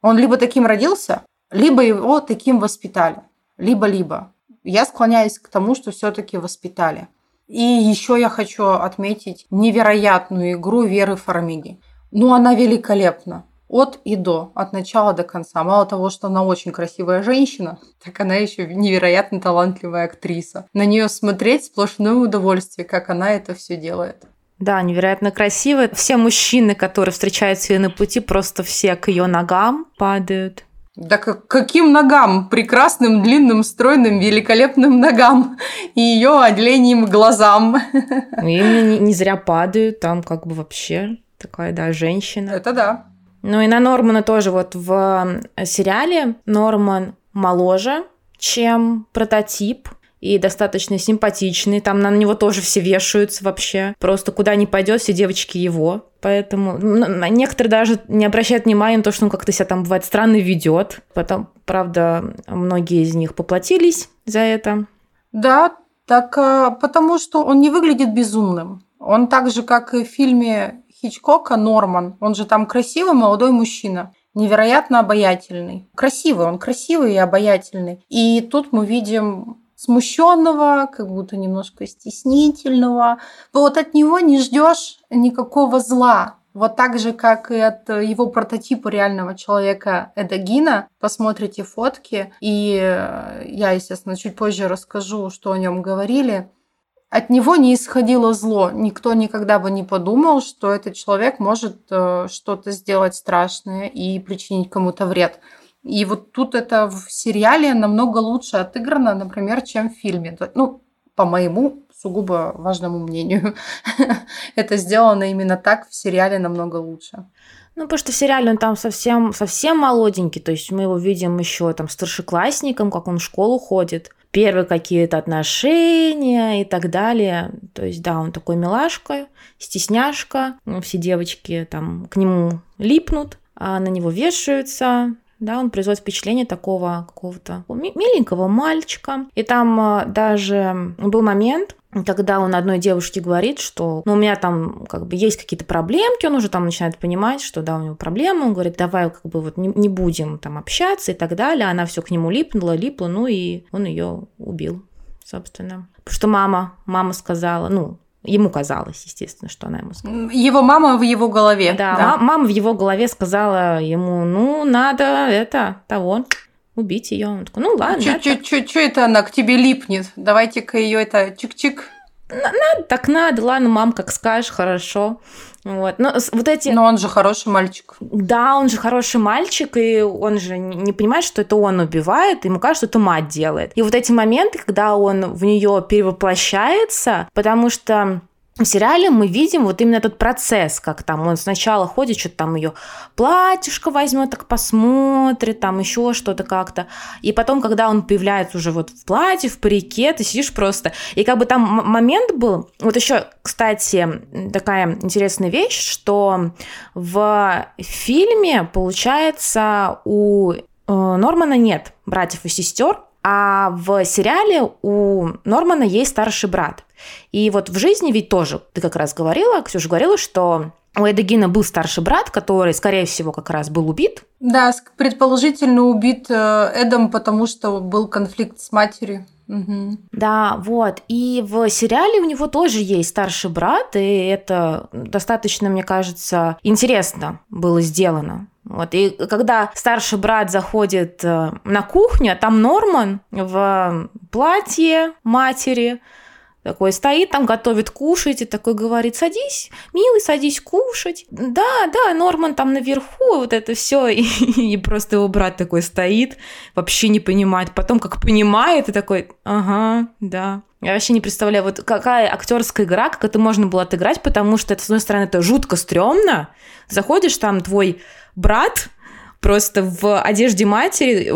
он либо таким родился, либо его таким воспитали. Либо-либо я склоняюсь к тому, что все-таки воспитали. И еще я хочу отметить невероятную игру Веры Фармиги. Ну, она великолепна. От и до, от начала до конца. Мало того, что она очень красивая женщина, так она еще невероятно талантливая актриса. На нее смотреть сплошное удовольствие, как она это все делает. Да, невероятно красивая. Все мужчины, которые встречаются ее на пути, просто все к ее ногам падают. Да к каким ногам? Прекрасным, длинным, стройным, великолепным ногам и ее отделением глазам. Ну, именно не, не зря падают, там как бы вообще такая, да, женщина. Это да. Ну и на Нормана тоже вот в сериале Норман моложе, чем прототип и достаточно симпатичный. Там на него тоже все вешаются вообще. Просто куда ни пойдет, все девочки его. Поэтому некоторые даже не обращают внимания на то, что он как-то себя там бывает странно ведет. Потом, правда, многие из них поплатились за это. Да, так а, потому что он не выглядит безумным. Он так же, как и в фильме Хичкока Норман, он же там красивый молодой мужчина невероятно обаятельный. Красивый, он красивый и обаятельный. И тут мы видим смущенного, как будто немножко стеснительного. Вот от него не ждешь никакого зла. Вот так же, как и от его прототипа реального человека Эдагина. Посмотрите фотки, и я, естественно, чуть позже расскажу, что о нем говорили. От него не исходило зло. Никто никогда бы не подумал, что этот человек может э, что-то сделать страшное и причинить кому-то вред. И вот тут это в сериале намного лучше отыграно, например, чем в фильме. Ну, по моему сугубо важному мнению. [LAUGHS] это сделано именно так, в сериале намного лучше. Ну, потому что в сериале он там совсем, совсем молоденький, то есть мы его видим еще там старшеклассником, как он в школу ходит, первые какие-то отношения и так далее. То есть, да, он такой милашка, стесняшка, все девочки там к нему липнут, а на него вешаются, да, он производит впечатление такого какого-то миленького мальчика. И там а, даже был момент, когда он одной девушке говорит, что ну, у меня там как бы есть какие-то проблемки, он уже там начинает понимать, что да, у него проблемы, он говорит, давай как бы вот не, не будем там общаться и так далее. Она все к нему липнула, липла, ну и он ее убил, собственно. Потому что мама, мама сказала, ну, Ему казалось, естественно, что она ему сказала. Его мама в его голове. Да, да. мама в его голове сказала ему, ну, надо это, того, убить ее. Он такой, ну ладно. Что это она к тебе липнет? Давайте-ка ее это чик-чик. Надо, так надо, ладно, мам, как скажешь, хорошо. Вот. Но вот эти... Но он же хороший мальчик. Да, он же хороший мальчик, и он же не понимает, что это он убивает, ему кажется, что это мать делает. И вот эти моменты, когда он в нее перевоплощается, потому что в сериале мы видим вот именно этот процесс, как там он сначала ходит, что-то там ее платьишко возьмет, так посмотрит, там еще что-то как-то. И потом, когда он появляется уже вот в платье, в парике, ты сидишь просто. И как бы там момент был, вот еще, кстати, такая интересная вещь, что в фильме, получается, у э, Нормана нет братьев и сестер, а в сериале у Нормана есть старший брат. И вот в жизни ведь тоже, ты как раз говорила, Ксюша говорила, что у Эдегина был старший брат, который, скорее всего, как раз был убит. Да, предположительно убит э, Эдом, потому что был конфликт с матерью. Угу. Да, вот. И в сериале у него тоже есть старший брат, и это достаточно, мне кажется, интересно было сделано. Вот. И когда старший брат заходит э, на кухню, а там Норман в платье матери, такой стоит там, готовит кушать, и такой говорит, садись, милый, садись кушать. Да, да, Норман там наверху, вот это все. И, [LAUGHS] и просто его брат такой стоит, вообще не понимает. Потом как понимает, и такой, ага, да. Я вообще не представляю, вот какая актерская игра, как это можно было отыграть, потому что, это, с одной стороны, это жутко стрёмно. Заходишь, там твой брат просто в одежде матери,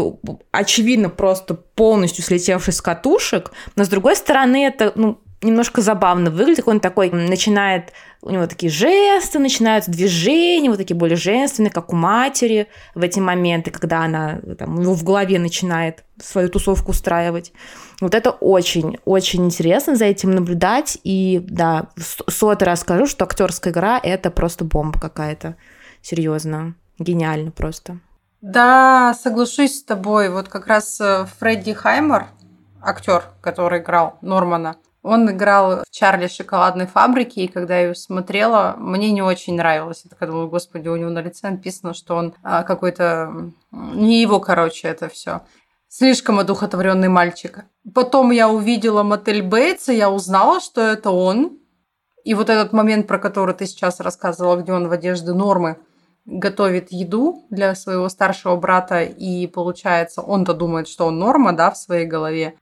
очевидно, просто полностью слетевший с катушек, но с другой стороны это ну, немножко забавно выглядит, он такой начинает, у него такие жесты, начинаются движения, вот такие более женственные, как у матери в эти моменты, когда она там, у в голове начинает свою тусовку устраивать. Вот это очень-очень интересно за этим наблюдать, и да, сотый раз скажу, что актерская игра — это просто бомба какая-то, серьезно. Гениально просто. Да, соглашусь с тобой. Вот как раз э, Фредди Хаймер, актер, который играл Нормана, Он играл в Чарли шоколадной фабрике, и когда я ее смотрела, мне не очень нравилось. Я такая думаю, господи, у него на лице написано, что он а, какой-то... Не его, короче, это все. Слишком одухотворенный мальчик. Потом я увидела мотель Бейтса, я узнала, что это он. И вот этот момент, про который ты сейчас рассказывала, где он в одежде нормы, готовит еду для своего старшего брата, и получается, он-то думает, что он норма, да, в своей голове.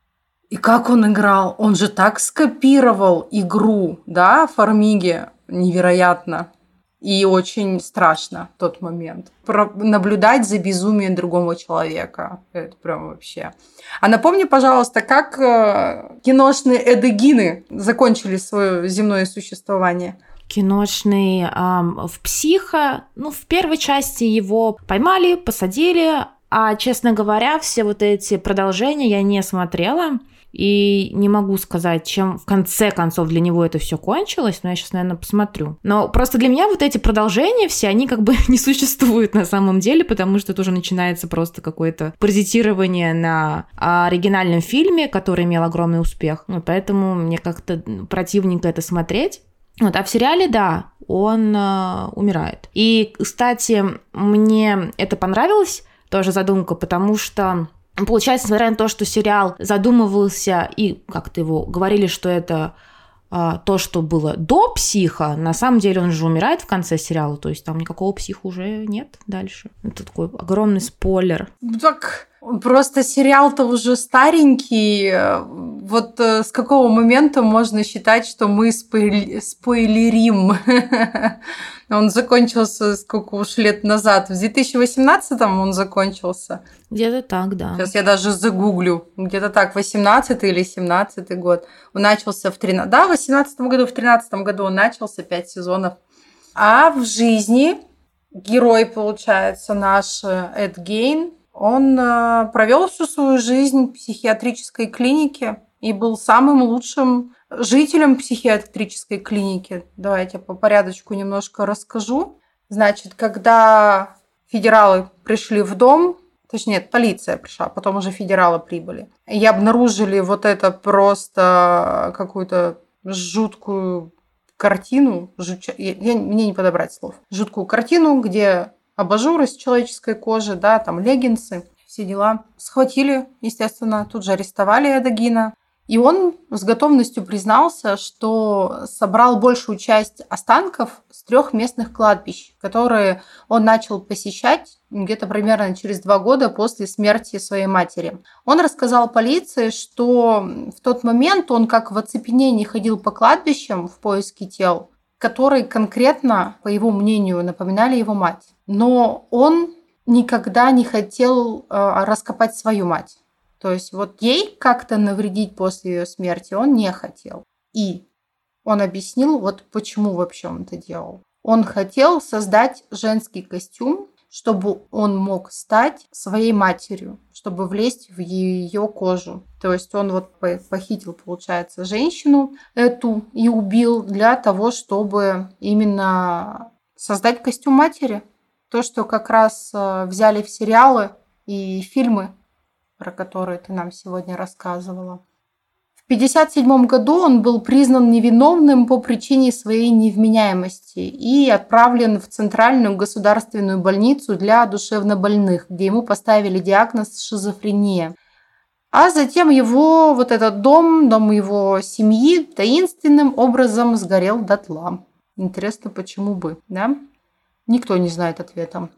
И как он играл? Он же так скопировал игру, да, Фармиги. Невероятно. И очень страшно в тот момент. Про наблюдать за безумием другого человека. Это прям вообще. А напомни, пожалуйста, как э, киношные эдегины закончили свое земное существование? Киношный э, в «Психо». Ну, в первой части его поймали, посадили, а, честно говоря, все вот эти продолжения я не смотрела. И не могу сказать, чем в конце концов для него это все кончилось, но я сейчас, наверное, посмотрю. Но просто для меня вот эти продолжения все, они как бы [LAUGHS] не существуют на самом деле, потому что это уже начинается просто какое-то паразитирование на оригинальном фильме, который имел огромный успех. Ну, поэтому мне как-то противненько это смотреть. Вот, а в сериале, да, он э, умирает. И, кстати, мне это понравилось, тоже задумка, потому что Получается, несмотря на то, что сериал задумывался и как-то его говорили, что это то, что было до психа, на самом деле он же умирает в конце сериала, то есть там никакого психа уже нет дальше. Это такой огромный спойлер. Так, просто сериал-то уже старенький. Вот э, с какого момента можно считать, что мы спойлерим? [LAUGHS] Он закончился сколько уж лет назад. В 2018-м он закончился. Где-то так, да. Сейчас я даже загуглю. Где-то так, 18 или 17 год. Он начался в 13... Да, в 18 году, в 13 году он начался, 5 сезонов. А в жизни герой, получается, наш э, Эд Гейн, он э, провел всю свою жизнь в психиатрической клинике и был самым лучшим жителям психиатрической клиники. Давайте по порядочку немножко расскажу. Значит, когда федералы пришли в дом, точнее, полиция пришла, потом уже федералы прибыли, и обнаружили вот это просто какую-то жуткую картину, жутча... я, я, мне не подобрать слов, жуткую картину, где абажур из человеческой кожи, да, там леггинсы, все дела. Схватили, естественно, тут же арестовали Эдагина, и он с готовностью признался, что собрал большую часть останков с трех местных кладбищ, которые он начал посещать где-то примерно через два года после смерти своей матери. Он рассказал полиции, что в тот момент он как в оцепенении ходил по кладбищам в поиске тел, которые конкретно, по его мнению, напоминали его мать. Но он никогда не хотел э, раскопать свою мать. То есть вот ей как-то навредить после ее смерти он не хотел. И он объяснил, вот почему вообще он это делал. Он хотел создать женский костюм, чтобы он мог стать своей матерью, чтобы влезть в ее кожу. То есть он вот похитил, получается, женщину эту и убил для того, чтобы именно создать костюм матери. То, что как раз э, взяли в сериалы и фильмы про который ты нам сегодня рассказывала. В 1957 году он был признан невиновным по причине своей невменяемости и отправлен в Центральную государственную больницу для душевнобольных, где ему поставили диагноз шизофрения. А затем его вот этот дом, дом его семьи таинственным образом сгорел дотла. Интересно, почему бы, да? Никто не знает ответа.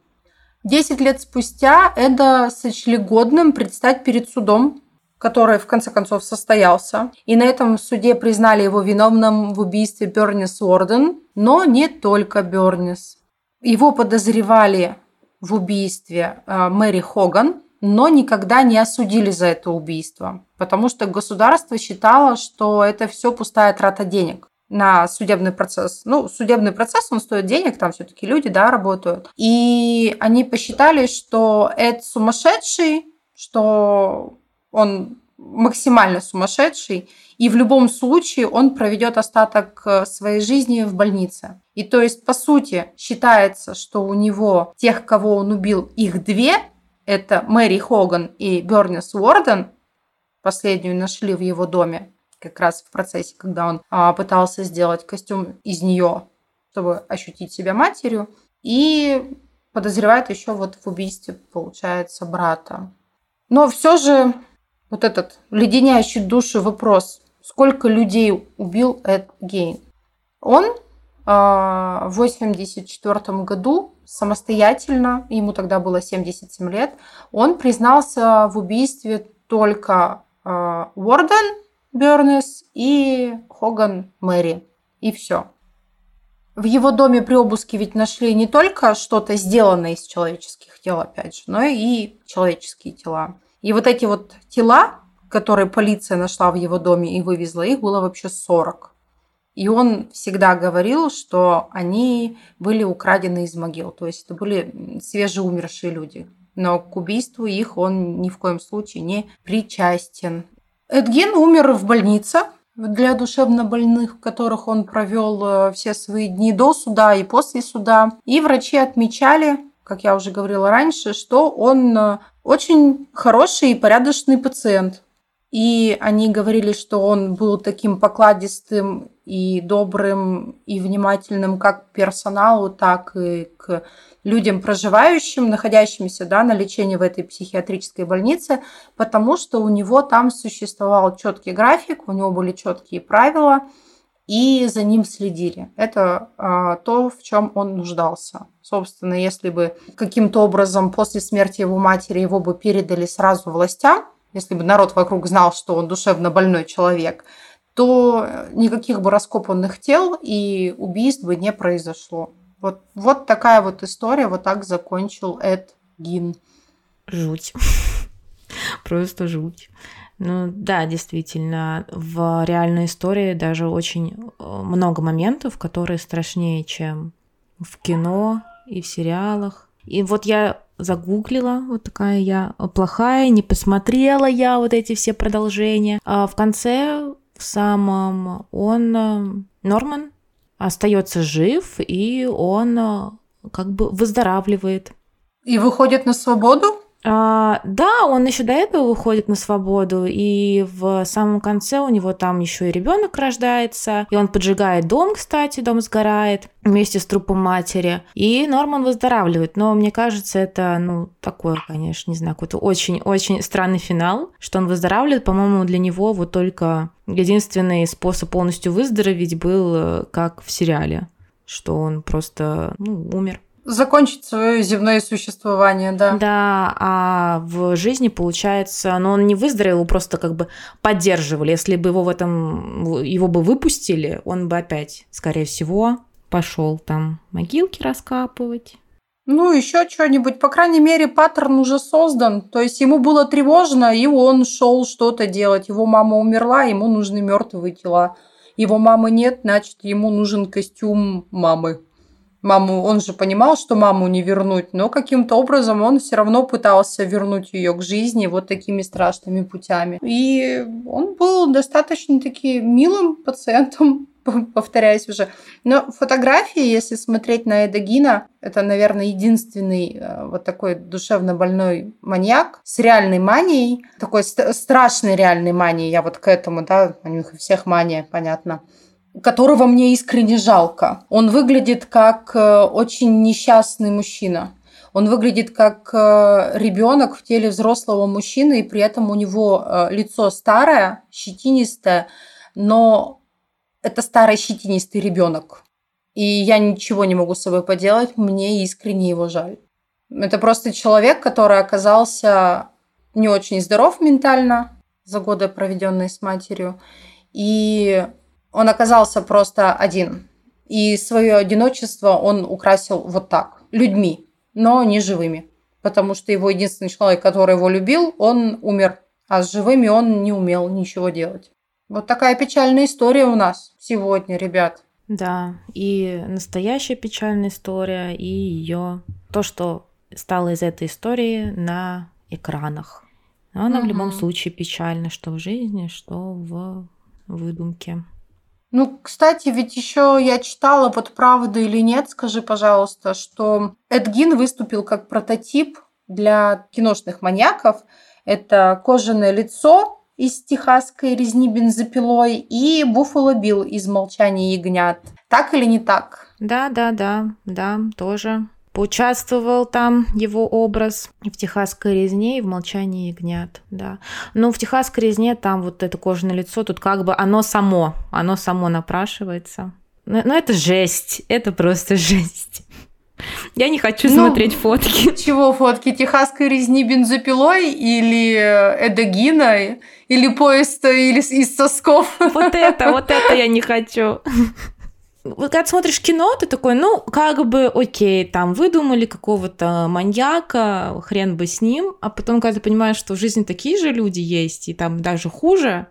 Десять лет спустя Эда сочли годным предстать перед судом, который в конце концов состоялся. И на этом суде признали его виновным в убийстве Бернис Уорден, но не только Бернис. Его подозревали в убийстве э, Мэри Хоган, но никогда не осудили за это убийство, потому что государство считало, что это все пустая трата денег на судебный процесс. Ну, судебный процесс, он стоит денег, там все-таки люди, да, работают. И они посчитали, что это сумасшедший, что он максимально сумасшедший, и в любом случае он проведет остаток э, своей жизни в больнице. И то есть, по сути, считается, что у него тех, кого он убил, их две, это Мэри Хоган и Бернис Уорден, последнюю нашли в его доме, как раз в процессе, когда он а, пытался сделать костюм из нее, чтобы ощутить себя матерью. И подозревает еще вот в убийстве, получается, брата. Но все же вот этот леденящий душу вопрос, сколько людей убил Эд Гейн? Он э, в 1984 году самостоятельно, ему тогда было 77 лет, он признался в убийстве только э, Уорден Бернес и Хоган Мэри. И все. В его доме при обыске ведь нашли не только что-то сделанное из человеческих тел, опять же, но и человеческие тела. И вот эти вот тела, которые полиция нашла в его доме и вывезла, их было вообще 40. И он всегда говорил, что они были украдены из могил. То есть это были свежеумершие люди. Но к убийству их он ни в коем случае не причастен. Эдгин умер в больнице для душевнобольных, в которых он провел э, все свои дни до суда и после суда. И врачи отмечали, как я уже говорила раньше, что он э, очень хороший и порядочный пациент. И они говорили, что он был таким покладистым и добрым и внимательным как к персоналу, так и к людям, проживающим, находящимся да, на лечении в этой психиатрической больнице, потому что у него там существовал четкий график, у него были четкие правила, и за ним следили. Это а, то, в чем он нуждался. Собственно, если бы каким-то образом после смерти его матери его бы передали сразу властям, если бы народ вокруг знал, что он душевно больной человек, то никаких бы раскопанных тел и убийств бы не произошло. Вот, вот такая вот история, вот так закончил Эд Гин. Жуть. [LAUGHS] Просто жуть. Ну да, действительно, в реальной истории даже очень э, много моментов, которые страшнее, чем в кино и в сериалах. И вот я загуглила, вот такая я плохая, не посмотрела я вот эти все продолжения. А в конце, самом, он, э, Норман, остается жив, и он э, как бы выздоравливает. И выходит на свободу? А, да, он еще до этого выходит на свободу, и в самом конце у него там еще и ребенок рождается, и он поджигает дом, кстати, дом сгорает вместе с трупом матери, и Норман выздоравливает. Но мне кажется, это, ну, такое, конечно, не знаю, какой-то очень-очень странный финал, что он выздоравливает. По-моему, для него вот только единственный способ полностью выздороветь был, э, как в сериале, что он просто, ну, умер закончить свое земное существование, да. Да, а в жизни получается, ну он не выздоровел, его просто как бы поддерживали. Если бы его в этом, его бы выпустили, он бы опять, скорее всего, пошел там могилки раскапывать. Ну, еще что-нибудь. По крайней мере, паттерн уже создан. То есть ему было тревожно, и он шел что-то делать. Его мама умерла, ему нужны мертвые тела. Его мамы нет, значит, ему нужен костюм мамы маму, он же понимал, что маму не вернуть, но каким-то образом он все равно пытался вернуть ее к жизни вот такими страшными путями. И он был достаточно таки милым пациентом, [LAUGHS] повторяюсь уже. Но фотографии, если смотреть на Эдагина, это, наверное, единственный э, вот такой душевно больной маньяк с реальной манией, такой страшной реальной манией. Я вот к этому, да, у них всех мания, понятно которого мне искренне жалко. Он выглядит как э, очень несчастный мужчина. Он выглядит как э, ребенок в теле взрослого мужчины, и при этом у него э, лицо старое, щетинистое, но это старый щетинистый ребенок. И я ничего не могу с собой поделать, мне искренне его жаль. Это просто человек, который оказался не очень здоров ментально за годы, проведенные с матерью. И он оказался просто один. И свое одиночество он украсил вот так, людьми, но не живыми. Потому что его единственный человек, который его любил, он умер. А с живыми он не умел ничего делать. Вот такая печальная история у нас сегодня, ребят. Да, и настоящая печальная история, и ее то, что стало из этой истории на экранах. Но она угу. в любом случае печальна, что в жизни, что в выдумке. Ну, кстати, ведь еще я читала, вот правда или нет, скажи, пожалуйста, что Эдгин выступил как прототип для киношных маньяков. Это кожаное лицо из техасской резни бензопилой и Буффало Билл из «Молчания ягнят». Так или не так? Да, да, да, да, тоже. Поучаствовал там его образ в «Техасской резне» и в «Молчании ягнят», да. Но в «Техасской резне» там вот это кожаное лицо, тут как бы оно само, оно само напрашивается. Но, но это жесть, это просто жесть. Я не хочу ну, смотреть фотки. Чего фотки? Техасской резни бензопилой или Эдогина? Или поезда, или из сосков? Вот это, вот это я не хочу. Вот когда смотришь кино, ты такой, ну, как бы, окей, там, выдумали какого-то маньяка, хрен бы с ним, а потом, когда ты понимаешь, что в жизни такие же люди есть, и там даже хуже,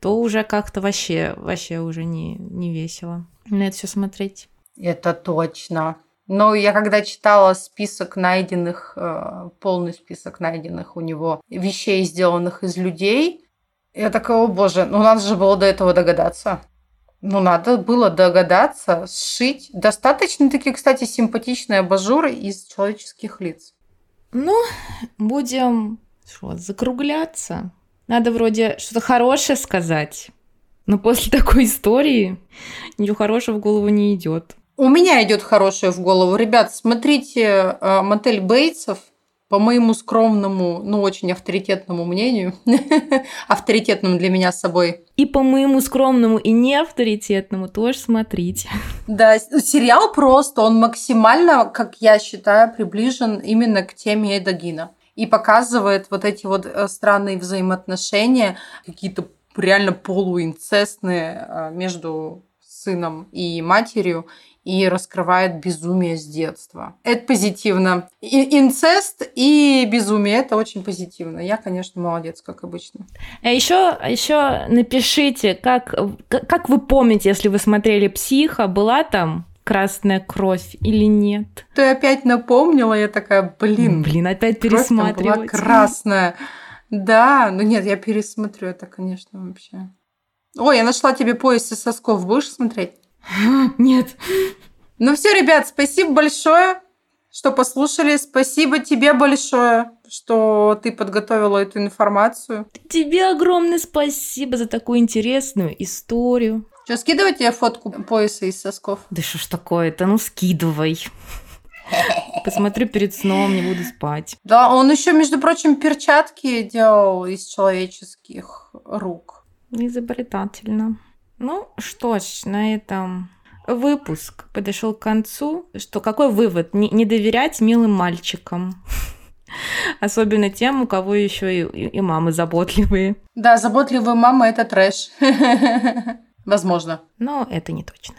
то уже как-то вообще, вообще уже не, не весело на это все смотреть. Это точно. Но я когда читала список найденных, э, полный список найденных у него вещей, сделанных из людей, я такая, о боже, ну надо же было до этого догадаться. Ну, надо было догадаться, сшить достаточно таки, кстати, симпатичные абажуры из человеческих лиц. Ну, будем что, закругляться. Надо вроде что-то хорошее сказать. Но после такой истории ничего хорошего в голову не идет. У меня идет хорошее в голову. Ребят, смотрите э, мотель Бейтсов. По моему скромному, ну очень авторитетному мнению, [LAUGHS] авторитетному для меня с собой. И по моему скромному и не авторитетному тоже смотрите. Да, сериал просто, он максимально, как я считаю, приближен именно к теме Эдогина. И показывает вот эти вот э, странные взаимоотношения, какие-то реально полуинцестные э, между сыном и матерью и раскрывает безумие с детства. Это позитивно. И инцест и безумие это очень позитивно. Я, конечно, молодец, как обычно. А еще, еще напишите, как, как вы помните, если вы смотрели психа, была там красная кровь или нет? Ты опять напомнила, я такая, блин. Блин, опять пересматривать. Была красная. Да, ну нет, я пересмотрю это, конечно, вообще. Ой, я нашла тебе пояс из сосков. Будешь смотреть? [LAUGHS] Нет. Ну все, ребят, спасибо большое, что послушали. Спасибо тебе большое, что ты подготовила эту информацию. Тебе огромное спасибо за такую интересную историю. Что, скидывать тебе фотку пояса из сосков? Да что ж такое-то, ну скидывай. Посмотрю перед сном, не буду спать. Да, он еще, между прочим, перчатки делал из человеческих рук. Изобретательно. Ну что ж, на этом выпуск подошел к концу. Что какой вывод? Не, не доверять милым мальчикам. [LAUGHS] Особенно тем, у кого еще и, и мамы заботливые. Да, заботливые мамы это трэш. [LAUGHS] Возможно. Но это не точно.